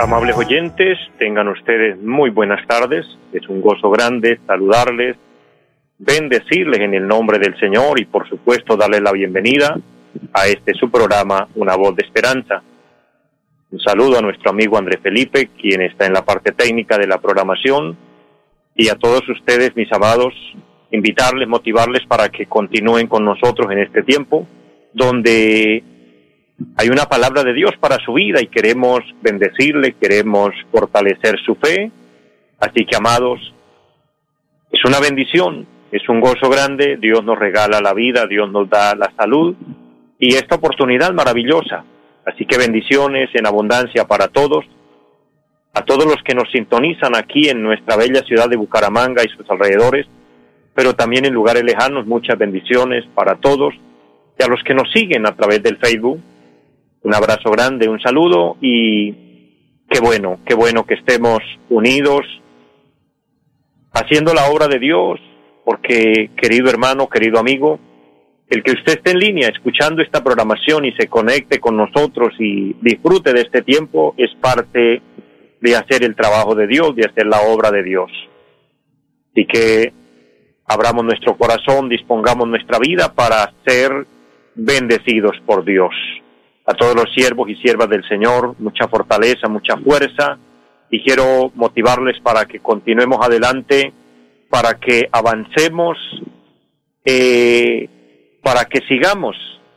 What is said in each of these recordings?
Amables oyentes, tengan ustedes muy buenas tardes. Es un gozo grande saludarles, bendecirles en el nombre del Señor y por supuesto darles la bienvenida a este su programa Una voz de esperanza. Un saludo a nuestro amigo André Felipe, quien está en la parte técnica de la programación, y a todos ustedes, mis amados, invitarles, motivarles para que continúen con nosotros en este tiempo, donde hay una palabra de Dios para su vida y queremos bendecirle, queremos fortalecer su fe. Así que, amados, es una bendición, es un gozo grande. Dios nos regala la vida, Dios nos da la salud y esta oportunidad maravillosa. Así que bendiciones en abundancia para todos, a todos los que nos sintonizan aquí en nuestra bella ciudad de Bucaramanga y sus alrededores, pero también en lugares lejanos, muchas bendiciones para todos, y a los que nos siguen a través del Facebook, un abrazo grande, un saludo y qué bueno, qué bueno que estemos unidos haciendo la obra de Dios, porque querido hermano, querido amigo, el que usted esté en línea escuchando esta programación y se conecte con nosotros y disfrute de este tiempo es parte de hacer el trabajo de Dios, de hacer la obra de Dios. Así que abramos nuestro corazón, dispongamos nuestra vida para ser bendecidos por Dios a todos los siervos y siervas del Señor, mucha fortaleza, mucha fuerza y quiero motivarles para que continuemos adelante, para que avancemos, eh, para que sigamos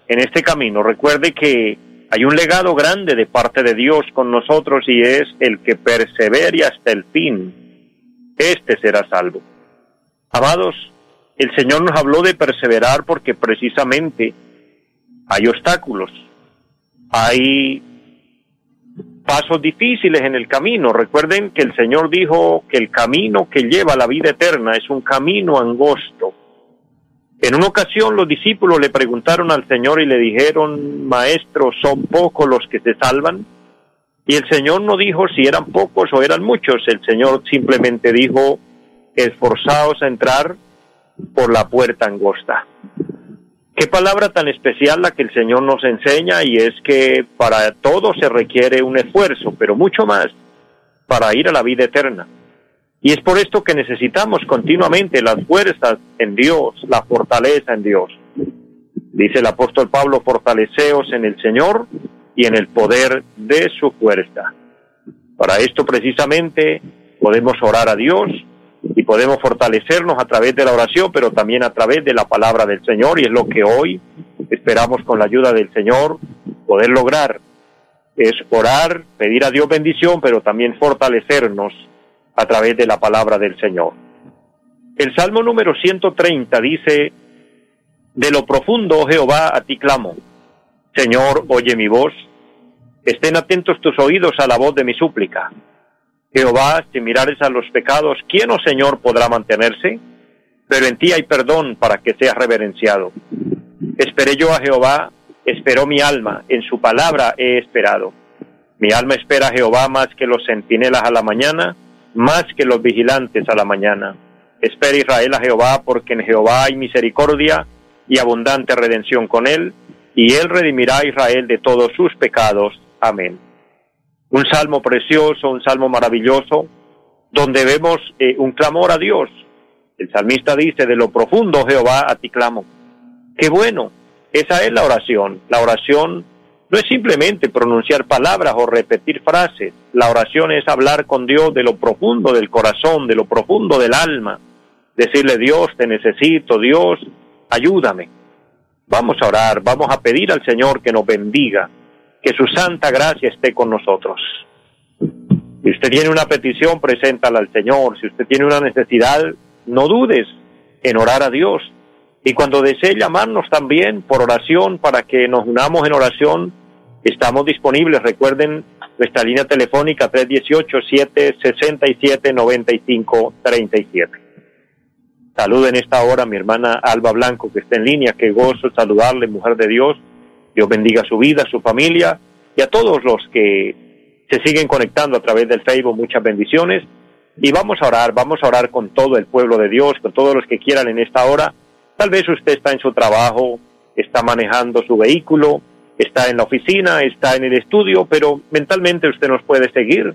en este camino. Recuerde que hay un legado grande de parte de Dios con nosotros y es el que persevere hasta el fin. Este será salvo. Amados, el Señor nos habló de perseverar porque precisamente hay obstáculos, hay pasos difíciles en el camino. Recuerden que el Señor dijo que el camino que lleva a la vida eterna es un camino angosto. En una ocasión los discípulos le preguntaron al Señor y le dijeron, Maestro, ¿son pocos los que se salvan? Y el Señor no dijo si eran pocos o eran muchos, el Señor simplemente dijo, esforzaos a entrar por la puerta angosta. Qué palabra tan especial la que el Señor nos enseña y es que para todo se requiere un esfuerzo, pero mucho más para ir a la vida eterna. Y es por esto que necesitamos continuamente las fuerzas en Dios, la fortaleza en Dios. Dice el apóstol Pablo, fortaleceos en el Señor y en el poder de su fuerza. Para esto precisamente podemos orar a Dios, y podemos fortalecernos a través de la oración, pero también a través de la palabra del Señor y es lo que hoy esperamos con la ayuda del Señor poder lograr. Es orar, pedir a Dios bendición, pero también fortalecernos a través de la palabra del Señor. El Salmo número 130 dice, De lo profundo, oh Jehová, a ti clamo. Señor, oye mi voz. Estén atentos tus oídos a la voz de mi súplica. Jehová, si mirares a los pecados, ¿quién, oh Señor, podrá mantenerse? Pero en ti hay perdón para que seas reverenciado. Esperé yo a Jehová, esperó mi alma, en su palabra he esperado. Mi alma espera a Jehová más que los centinelas a la mañana, más que los vigilantes a la mañana. Espera Israel a Jehová, porque en Jehová hay misericordia y abundante redención con él, y él redimirá a Israel de todos sus pecados. Amén un salmo precioso, un salmo maravilloso, donde vemos eh, un clamor a Dios. El salmista dice, de lo profundo Jehová a ti clamo. Qué bueno, esa es la oración. La oración no es simplemente pronunciar palabras o repetir frases. La oración es hablar con Dios de lo profundo del corazón, de lo profundo del alma. Decirle, Dios, te necesito, Dios, ayúdame. Vamos a orar, vamos a pedir al Señor que nos bendiga, que su santa gracia esté con nosotros. Si usted tiene una petición, preséntala al Señor. Si usted tiene una necesidad, no dudes en orar a Dios. Y cuando desee llamarnos también por oración para que nos unamos en oración, estamos disponibles. Recuerden Nuestra línea telefónica 318-767-9537. Saludo en esta hora mi hermana Alba Blanco, que está en línea. Qué gozo saludarle, mujer de Dios. Dios bendiga su vida, su familia y a todos los que se siguen conectando a través del Facebook. Muchas bendiciones. Y vamos a orar, vamos a orar con todo el pueblo de Dios, con todos los que quieran en esta hora. Tal vez usted está en su trabajo, está manejando su vehículo, está en la oficina, está en el estudio, pero mentalmente usted nos puede seguir.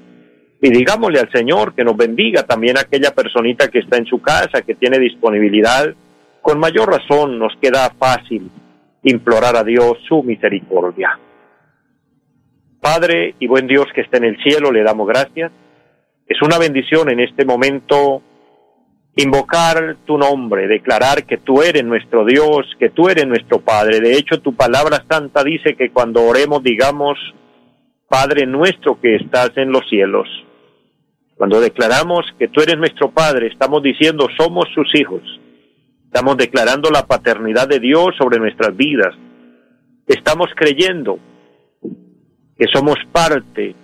Y digámosle al Señor que nos bendiga también a aquella personita que está en su casa, que tiene disponibilidad. Con mayor razón nos queda fácil implorar a Dios su misericordia. Padre y buen Dios que está en el cielo, le damos gracias. Es una bendición en este momento invocar tu nombre, declarar que tú eres nuestro Dios, que tú eres nuestro Padre. De hecho, tu palabra santa dice que cuando oremos digamos, Padre nuestro que estás en los cielos. Cuando declaramos que tú eres nuestro Padre, estamos diciendo somos sus hijos. Estamos declarando la paternidad de Dios sobre nuestras vidas. Estamos creyendo que somos parte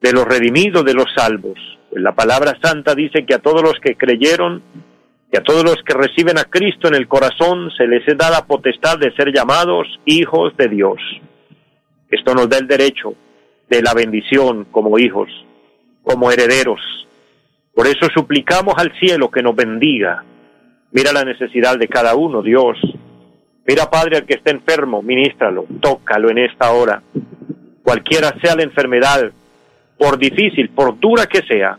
de los redimidos, de los salvos. La palabra santa dice que a todos los que creyeron, que a todos los que reciben a Cristo en el corazón, se les da la potestad de ser llamados hijos de Dios. Esto nos da el derecho de la bendición como hijos, como herederos. Por eso suplicamos al cielo que nos bendiga. Mira la necesidad de cada uno, Dios. Mira, Padre, al que esté enfermo, ministralo, tócalo en esta hora. Cualquiera sea la enfermedad, por difícil, por dura que sea,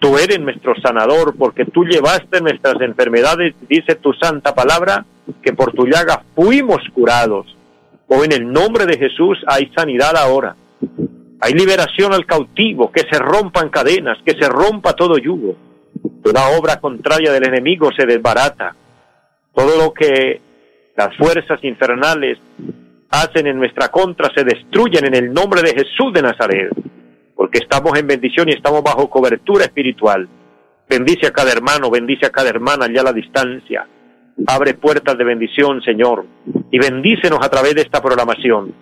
tú eres nuestro sanador, porque tú llevaste nuestras enfermedades, dice tu santa palabra, que por tu llaga fuimos curados. O oh, en el nombre de Jesús hay sanidad ahora. Hay liberación al cautivo, que se rompan cadenas, que se rompa todo yugo. Toda obra contraria del enemigo se desbarata. Todo lo que las fuerzas infernales hacen en nuestra contra se destruyen en el nombre de Jesús de Nazaret porque estamos en bendición y estamos bajo cobertura espiritual. Bendice a cada hermano, bendice a cada hermana allá a la distancia. Abre puertas de bendición, Señor, y bendícenos a través de esta programación.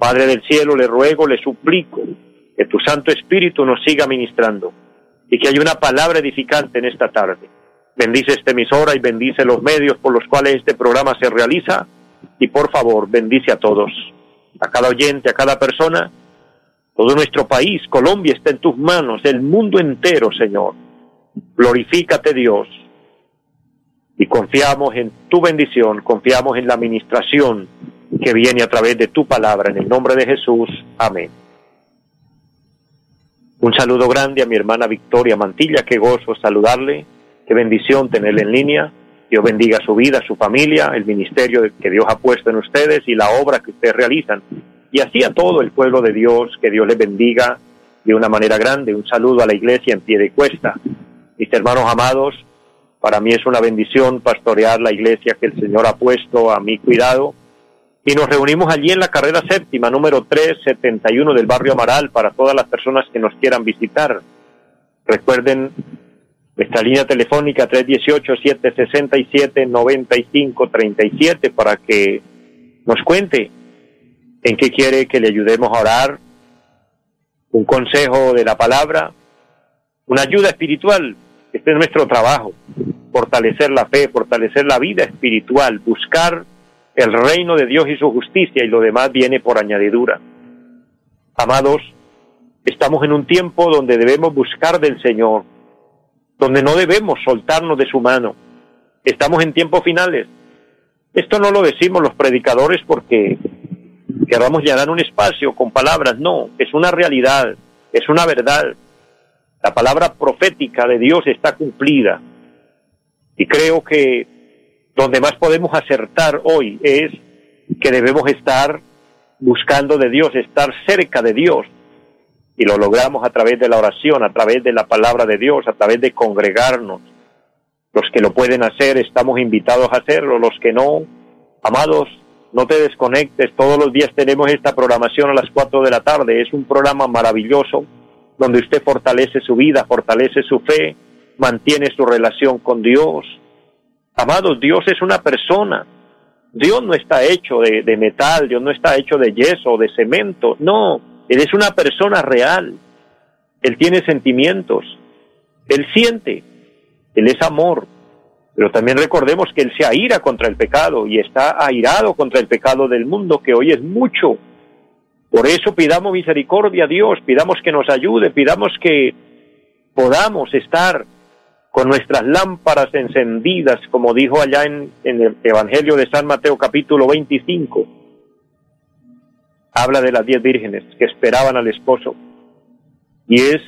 Padre del cielo, le ruego, le suplico que tu Santo Espíritu nos siga ministrando y que haya una palabra edificante en esta tarde. Bendice esta emisora y bendice los medios por los cuales este programa se realiza y por favor bendice a todos, a cada oyente, a cada persona todo nuestro país, Colombia está en tus manos, el mundo entero, Señor. Glorifícate Dios. Y confiamos en tu bendición, confiamos en la administración que viene a través de tu palabra. En el nombre de Jesús. Amén. Un saludo grande a mi hermana Victoria Mantilla, qué gozo saludarle, qué bendición tenerle en línea. Dios bendiga su vida, su familia, el ministerio que Dios ha puesto en ustedes y la obra que ustedes realizan y así a todo el pueblo de Dios, que Dios les bendiga de una manera grande. Un saludo a la iglesia en pie de cuesta. Mis hermanos amados, para mí es una bendición pastorear la iglesia que el Señor ha puesto a mi cuidado. Y nos reunimos allí en la carrera séptima, número 371 del barrio Amaral, para todas las personas que nos quieran visitar. Recuerden nuestra línea telefónica 318-767-9537 para que nos cuente en qué quiere que le ayudemos a orar, un consejo de la palabra, una ayuda espiritual. Este es nuestro trabajo, fortalecer la fe, fortalecer la vida espiritual, buscar el reino de Dios y su justicia y lo demás viene por añadidura. Amados, estamos en un tiempo donde debemos buscar del Señor, donde no debemos soltarnos de su mano. Estamos en tiempos finales. Esto no lo decimos los predicadores porque queramos llenar un espacio con palabras, no, es una realidad, es una verdad. La palabra profética de Dios está cumplida. Y creo que donde más podemos acertar hoy es que debemos estar buscando de Dios, estar cerca de Dios. Y lo logramos a través de la oración, a través de la palabra de Dios, a través de congregarnos. Los que lo pueden hacer, estamos invitados a hacerlo. Los que no, amados, no te desconectes, todos los días tenemos esta programación a las 4 de la tarde, es un programa maravilloso donde usted fortalece su vida, fortalece su fe, mantiene su relación con Dios. Amados, Dios es una persona, Dios no está hecho de, metal, Dios no está hecho de yeso o de cemento, no, Él es una persona real. Él tiene sentimientos. Él siente. Él es amor. Pero también recordemos que Él se aira contra el pecado y está airado contra el pecado del mundo, que hoy es mucho. Por eso pidamos misericordia a Dios, pidamos que nos ayude, pidamos que podamos estar con nuestras lámparas encendidas, como dijo allá en, el Evangelio de San Mateo capítulo 25. Habla de las diez vírgenes que esperaban al esposo. Y es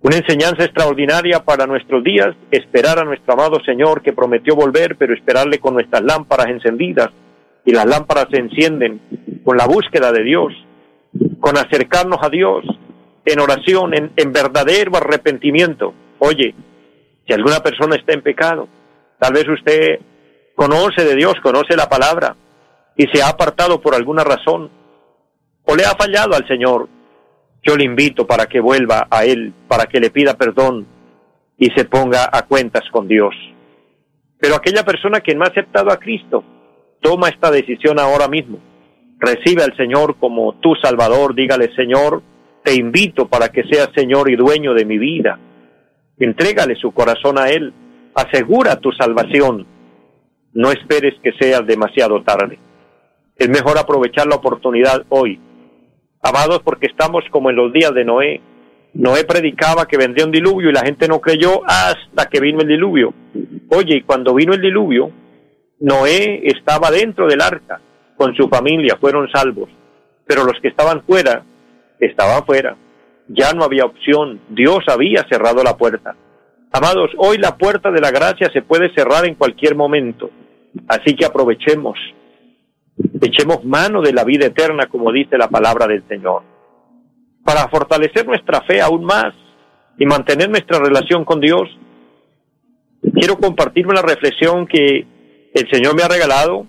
una enseñanza extraordinaria para nuestros días, esperar a nuestro amado Señor que prometió volver, pero esperarle con nuestras lámparas encendidas. Y las lámparas se encienden con la búsqueda de Dios, con acercarnos a Dios en oración, en, en verdadero arrepentimiento. Oye, si alguna persona está en pecado, tal vez usted conoce de Dios, conoce la palabra y se ha apartado por alguna razón o le ha fallado al Señor, yo le invito para que vuelva a Él, para que le pida perdón y se ponga a cuentas con Dios. Pero aquella persona que no ha aceptado a Cristo, toma esta decisión ahora mismo. Recibe al Señor como tu Salvador, dígale Señor, te invito para que seas Señor y dueño de mi vida. Entrégale su corazón a Él, asegura tu salvación. No esperes que sea demasiado tarde. Es mejor aprovechar la oportunidad hoy Amados, porque estamos como en los días de Noé. Noé predicaba que vendría un diluvio y la gente no creyó hasta que vino el diluvio. Oye, y cuando vino el diluvio, Noé estaba dentro del arca con su familia, fueron salvos. Pero los que estaban fuera, estaban fuera. Ya no había opción. Dios había cerrado la puerta. Amados, hoy la puerta de la gracia se puede cerrar en cualquier momento. Así que aprovechemos Echemos mano de la vida eterna, como dice la palabra del Señor, para fortalecer nuestra fe aún más y mantener nuestra relación con Dios. Quiero compartir una reflexión que el Señor me ha regalado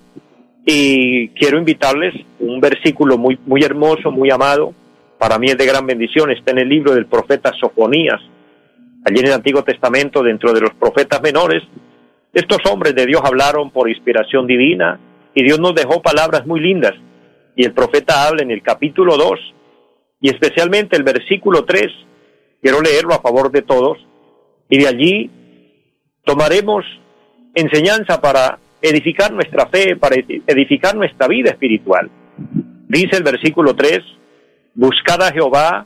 y quiero invitarles un versículo muy, muy hermoso, muy amado. Para mí es de gran bendición. Está en el libro del profeta Sofonías. Allí en el Antiguo Testamento, dentro de los profetas menores, estos hombres de Dios hablaron por inspiración divina y Dios nos dejó palabras muy lindas. Y el profeta habla en el capítulo 2 y especialmente el versículo 3. Quiero leerlo a favor de todos. Y de allí tomaremos enseñanza para edificar nuestra fe, para edificar nuestra vida espiritual. Dice el versículo 3, buscad a Jehová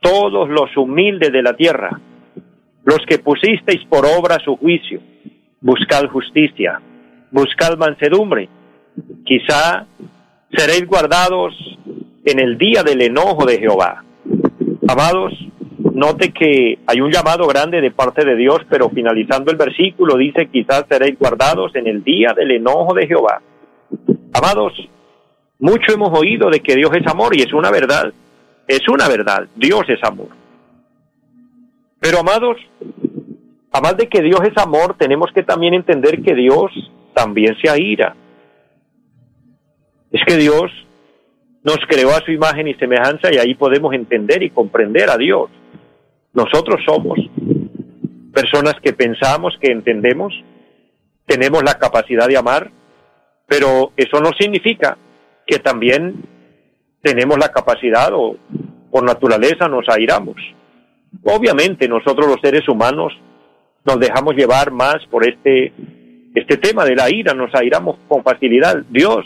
todos los humildes de la tierra, los que pusisteis por obra su juicio, buscad justicia, buscad mansedumbre, quizá seréis guardados en el día del enojo de Jehová. Amados, note que hay un llamado grande de parte de Dios, pero finalizando el versículo dice, quizás seréis guardados en el día del enojo de Jehová. Amados, mucho hemos oído de que Dios es amor y es una verdad, es una verdad, Dios es amor. Pero amados, además de que Dios es amor, tenemos que también entender que Dios también se aira. Es que Dios nos creó a su imagen y semejanza y ahí podemos entender y comprender a Dios. Nosotros somos personas que pensamos, que entendemos, tenemos la capacidad de amar, pero eso no significa que también tenemos la capacidad o por naturaleza nos airamos. Obviamente nosotros los seres humanos nos dejamos llevar más por este, este tema de la ira, nos airamos con facilidad. Dios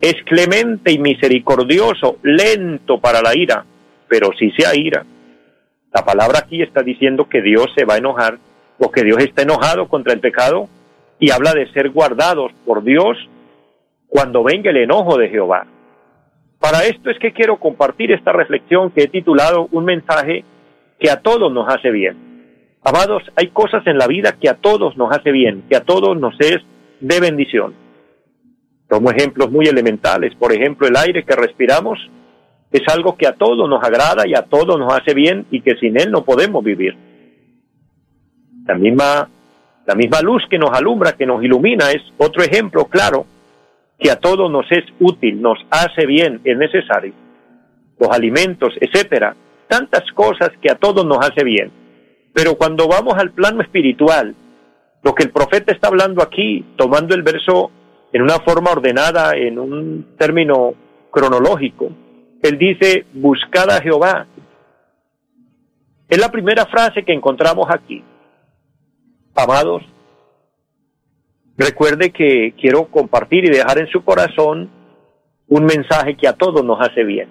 es clemente y misericordioso, lento para la ira, pero sí se ira. La palabra aquí está diciendo que Dios se va a enojar o que Dios está enojado contra el pecado y habla de ser guardados por Dios cuando venga el enojo de Jehová. Para esto es que quiero compartir esta reflexión que he titulado Un mensaje que a todos nos hace bien. Amados, hay cosas en la vida que a todos nos hace bien, que a todos nos es de bendición. Tomo ejemplos muy elementales. Por ejemplo, el aire que respiramos es algo que a todos nos agrada y a todos nos hace bien y que sin él no podemos vivir. La misma, la misma luz que nos alumbra, que nos ilumina, es otro ejemplo claro que a todos nos es útil, nos hace bien, es necesario. Los alimentos, etcétera, tantas cosas que a todos nos hace bien. Pero cuando vamos al plano espiritual, lo que el profeta está hablando aquí, tomando el verso en una forma ordenada, en un término cronológico, Él dice, buscad a Jehová. Es la primera frase que encontramos aquí. Amados, recuerde que quiero compartir y dejar en su corazón un mensaje que a todos nos hace bien.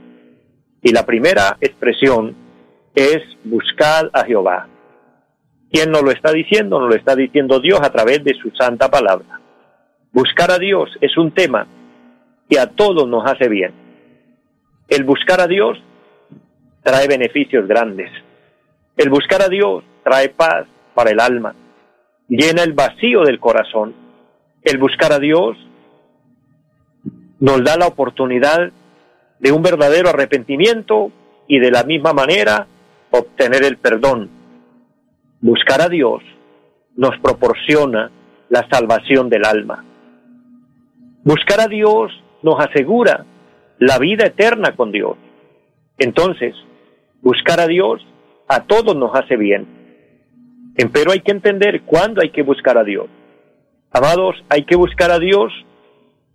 Y la primera expresión es buscar a Jehová. ¿Quién nos lo está diciendo? Nos lo está diciendo Dios a través de su santa palabra. Buscar a Dios es un tema que a todos nos hace bien. El buscar a Dios trae beneficios grandes. El buscar a Dios trae paz para el alma, llena el vacío del corazón. El buscar a Dios nos da la oportunidad de un verdadero arrepentimiento y de la misma manera obtener el perdón. Buscar a Dios nos proporciona la salvación del alma. Buscar a Dios nos asegura la vida eterna con Dios. Entonces, buscar a Dios a todos nos hace bien. Pero hay que entender cuándo hay que buscar a Dios. Amados, hay que buscar a Dios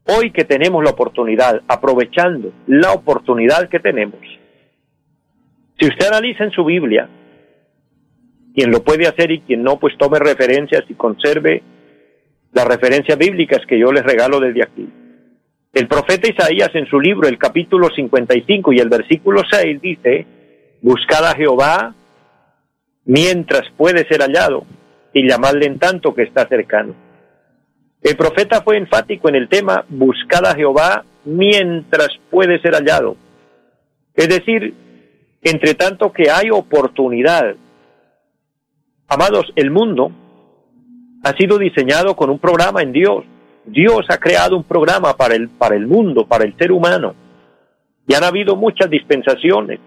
hoy que tenemos la oportunidad, aprovechando la oportunidad que tenemos. Si usted analiza en su Biblia, quien lo puede hacer y quien no, pues tome referencias y conserve las referencias bíblicas que yo les regalo desde aquí. El profeta Isaías en su libro, el capítulo 55 y el versículo 6 dice, buscad a Jehová mientras puede ser hallado y llamadle en tanto que está cercano. El profeta fue enfático en el tema, buscad a Jehová mientras puede ser hallado. Es decir, entre tanto que hay oportunidad. Amados, el mundo ha sido diseñado con un programa en Dios Dios ha creado un programa para el, para el mundo, para el ser humano. Y han habido muchas dispensaciones.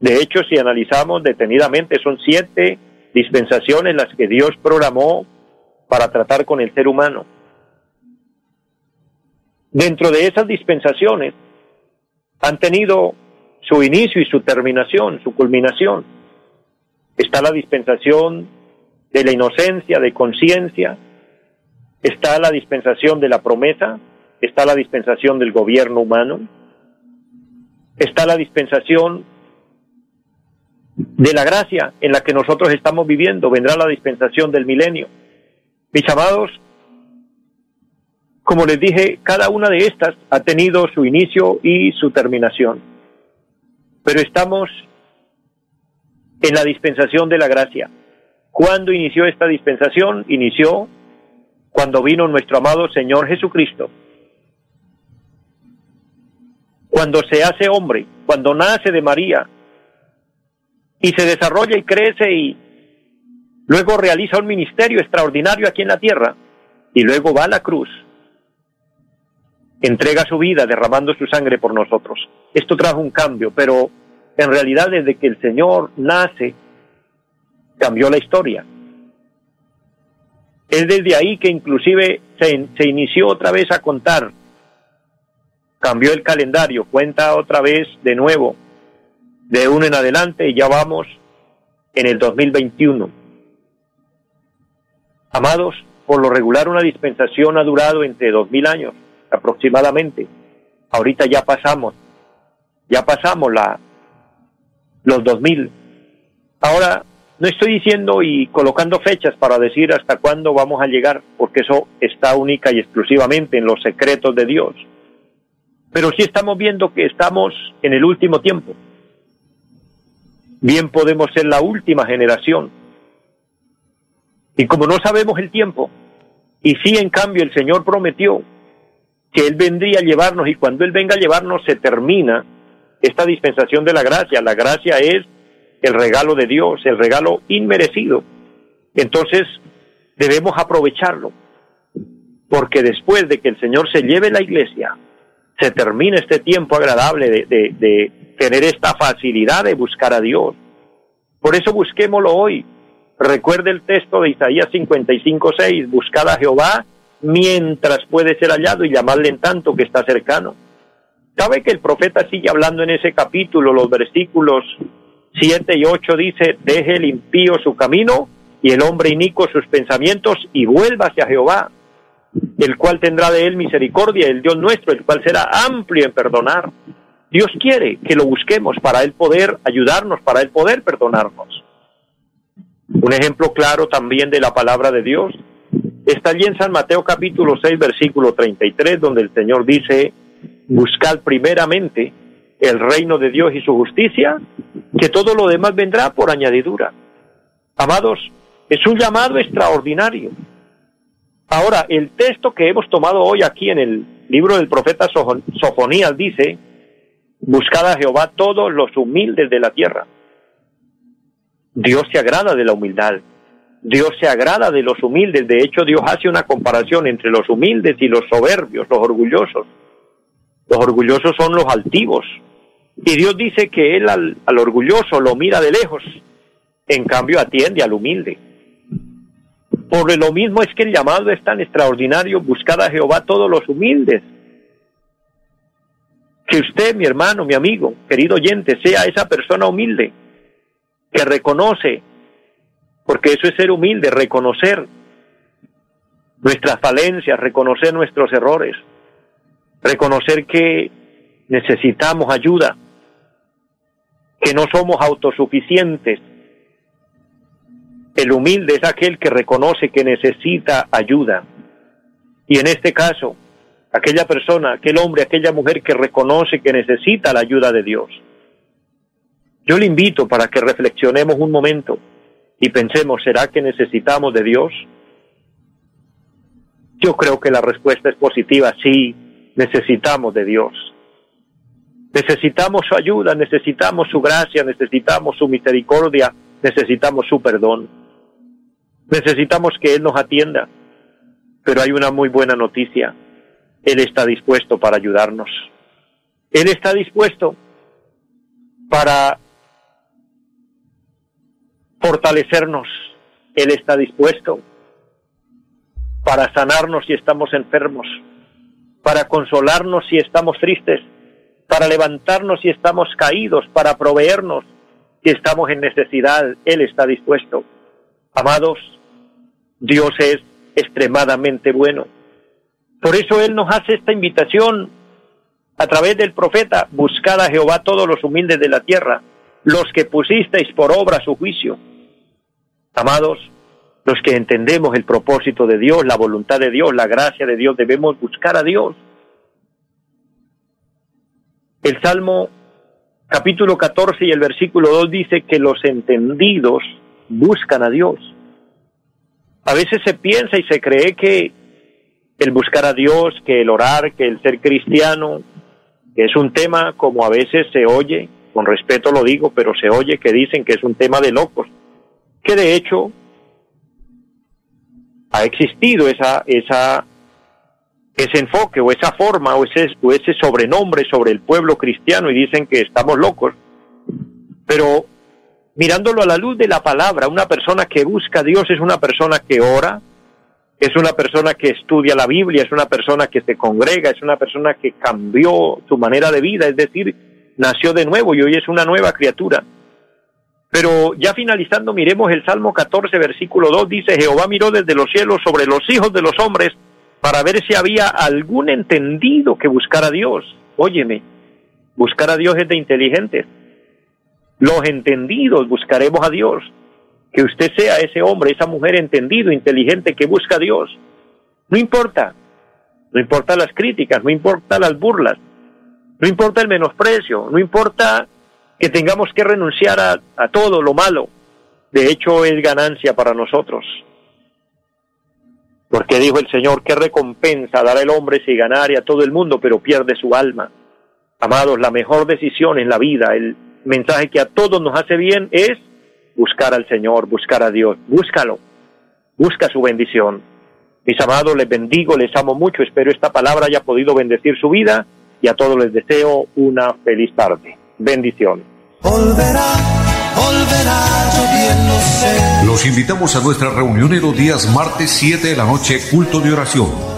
De hecho, si analizamos detenidamente, son siete dispensaciones las que Dios programó para tratar con el ser humano. Dentro de esas dispensaciones han tenido su inicio y su terminación, su culminación. Está la dispensación de la inocencia, de conciencia, Está la dispensación de la promesa, está la dispensación del gobierno humano, está la dispensación de la gracia en la que nosotros estamos viviendo, vendrá la dispensación del milenio. Mis amados, como les dije, cada una de estas ha tenido su inicio y su terminación, pero estamos en la dispensación de la gracia. ¿Cuándo inició esta dispensación? Inició cuando vino nuestro amado Señor Jesucristo, cuando se hace hombre, cuando nace de María y se desarrolla y crece y luego realiza un ministerio extraordinario aquí en la tierra y luego va a la cruz, entrega su vida derramando su sangre por nosotros. Esto trajo un cambio, pero en realidad desde que el Señor nace, cambió la historia. Es desde ahí que inclusive se, se inició otra vez a contar. Cambió el calendario, cuenta otra vez de nuevo, de uno en adelante y ya vamos en el 2021. Amados, por lo regular una dispensación ha durado entre dos mil años aproximadamente. Ahorita ya pasamos, ya pasamos la, los dos mil. Ahora no estoy diciendo y colocando fechas para decir hasta cuándo vamos a llegar, porque eso está única y exclusivamente en los secretos de Dios. Pero sí estamos viendo que estamos en el último tiempo. Bien podemos ser la última generación. Y como no sabemos el tiempo, y sí en cambio el Señor prometió que Él vendría a llevarnos y cuando Él venga a llevarnos se termina esta dispensación de la gracia. La gracia es el regalo de Dios, el regalo inmerecido. Entonces debemos aprovecharlo, porque después de que el Señor se lleve la iglesia, se termina este tiempo agradable de, de, tener esta facilidad de buscar a Dios. Por eso busquémoslo hoy. Recuerde el texto de Isaías 55.6, buscad a Jehová mientras puede ser hallado y llamarle en tanto que está cercano. ¿Sabe que el profeta sigue hablando en ese capítulo, los versículos 7 y 8 dice, deje el impío su camino y el hombre inicuo sus pensamientos y vuelva hacia Jehová, el cual tendrá de él misericordia, el Dios nuestro, el cual será amplio en perdonar. Dios quiere que lo busquemos para Él poder ayudarnos, para Él poder perdonarnos. Un ejemplo claro también de la palabra de Dios está allí en San Mateo capítulo 6 versículo 33 donde el Señor dice, buscad primeramente el reino de Dios y su justicia, que todo lo demás vendrá por añadidura. Amados, es un llamado extraordinario. Ahora, el texto que hemos tomado hoy aquí en el libro del profeta Sofonías dice, buscad a Jehová todos los humildes de la tierra. Dios se agrada de la humildad. Dios se agrada de los humildes. De hecho, Dios hace una comparación entre los humildes y los soberbios, los orgullosos. Los orgullosos son los altivos. Y Dios dice que Él al, orgulloso lo mira de lejos, en cambio atiende al humilde. Por lo mismo es que el llamado es tan extraordinario, buscar a Jehová todos los humildes. Que usted, mi hermano, mi amigo, querido oyente, sea esa persona humilde, que reconoce, porque eso es ser humilde, reconocer nuestras falencias, reconocer nuestros errores, reconocer que necesitamos ayuda, que no somos autosuficientes, el humilde es aquel que reconoce que necesita ayuda. Y en este caso, aquella persona, aquel hombre, aquella mujer que reconoce que necesita la ayuda de Dios. Yo le invito para que reflexionemos un momento y pensemos, ¿será que necesitamos de Dios? Yo creo que la respuesta es positiva, sí, necesitamos de Dios. Necesitamos su ayuda, necesitamos su gracia, necesitamos su misericordia, necesitamos su perdón. Necesitamos que Él nos atienda, pero hay una muy buena noticia. Él está dispuesto para ayudarnos. Él está dispuesto para fortalecernos. Él está dispuesto para sanarnos si estamos enfermos, para consolarnos si estamos tristes, para levantarnos si estamos caídos, para proveernos si estamos en necesidad. Él está dispuesto. Amados, Dios es extremadamente bueno. Por eso Él nos hace esta invitación a través del profeta, buscad a Jehová todos los humildes de la tierra, los que pusisteis por obra su juicio. Amados, los que entendemos el propósito de Dios, la voluntad de Dios, la gracia de Dios, debemos buscar a Dios. El Salmo capítulo 14 y el versículo 2 dice que los entendidos buscan a Dios. A veces se piensa y se cree que el buscar a Dios, que el orar, que el ser cristiano, es un tema como a veces se oye, con respeto lo digo, pero se oye que dicen que es un tema de locos, que de hecho ha existido esa, esa, ese enfoque o esa forma o ese, o ese sobrenombre sobre el pueblo cristiano y dicen que estamos locos, pero mirándolo a la luz de la palabra, una persona que busca a Dios es una persona que ora, es una persona que estudia la Biblia, es una persona que se congrega, es una persona que cambió su manera de vida, es decir, nació de nuevo y hoy es una nueva criatura. Pero ya finalizando, miremos el Salmo 14, versículo 2, dice, Jehová miró desde los cielos sobre los hijos de los hombres para ver si había algún entendido que buscara a Dios. Óyeme, buscar a Dios es de inteligentes. Los entendidos buscaremos a Dios. Que usted sea ese hombre, esa mujer entendido, inteligente, que busca a Dios. No importa. No importa las críticas, no importa las burlas, no importa el menosprecio, no importa que tengamos que renunciar a, todo lo malo. De hecho, es ganancia para nosotros. Porque dijo el Señor, qué recompensa dará el hombre si ganare a todo el mundo, pero pierde su alma. Amados, la mejor decisión en la vida, el mensaje que a todos nos hace bien es buscar al Señor, buscar a Dios. Búscalo. Busca su bendición. Mis amados, les bendigo, les amo mucho. Espero esta palabra haya podido bendecir su vida y a todos les deseo una feliz tarde. Bendición. Los invitamos a nuestra reunión en los días martes 7 de la noche, culto de oración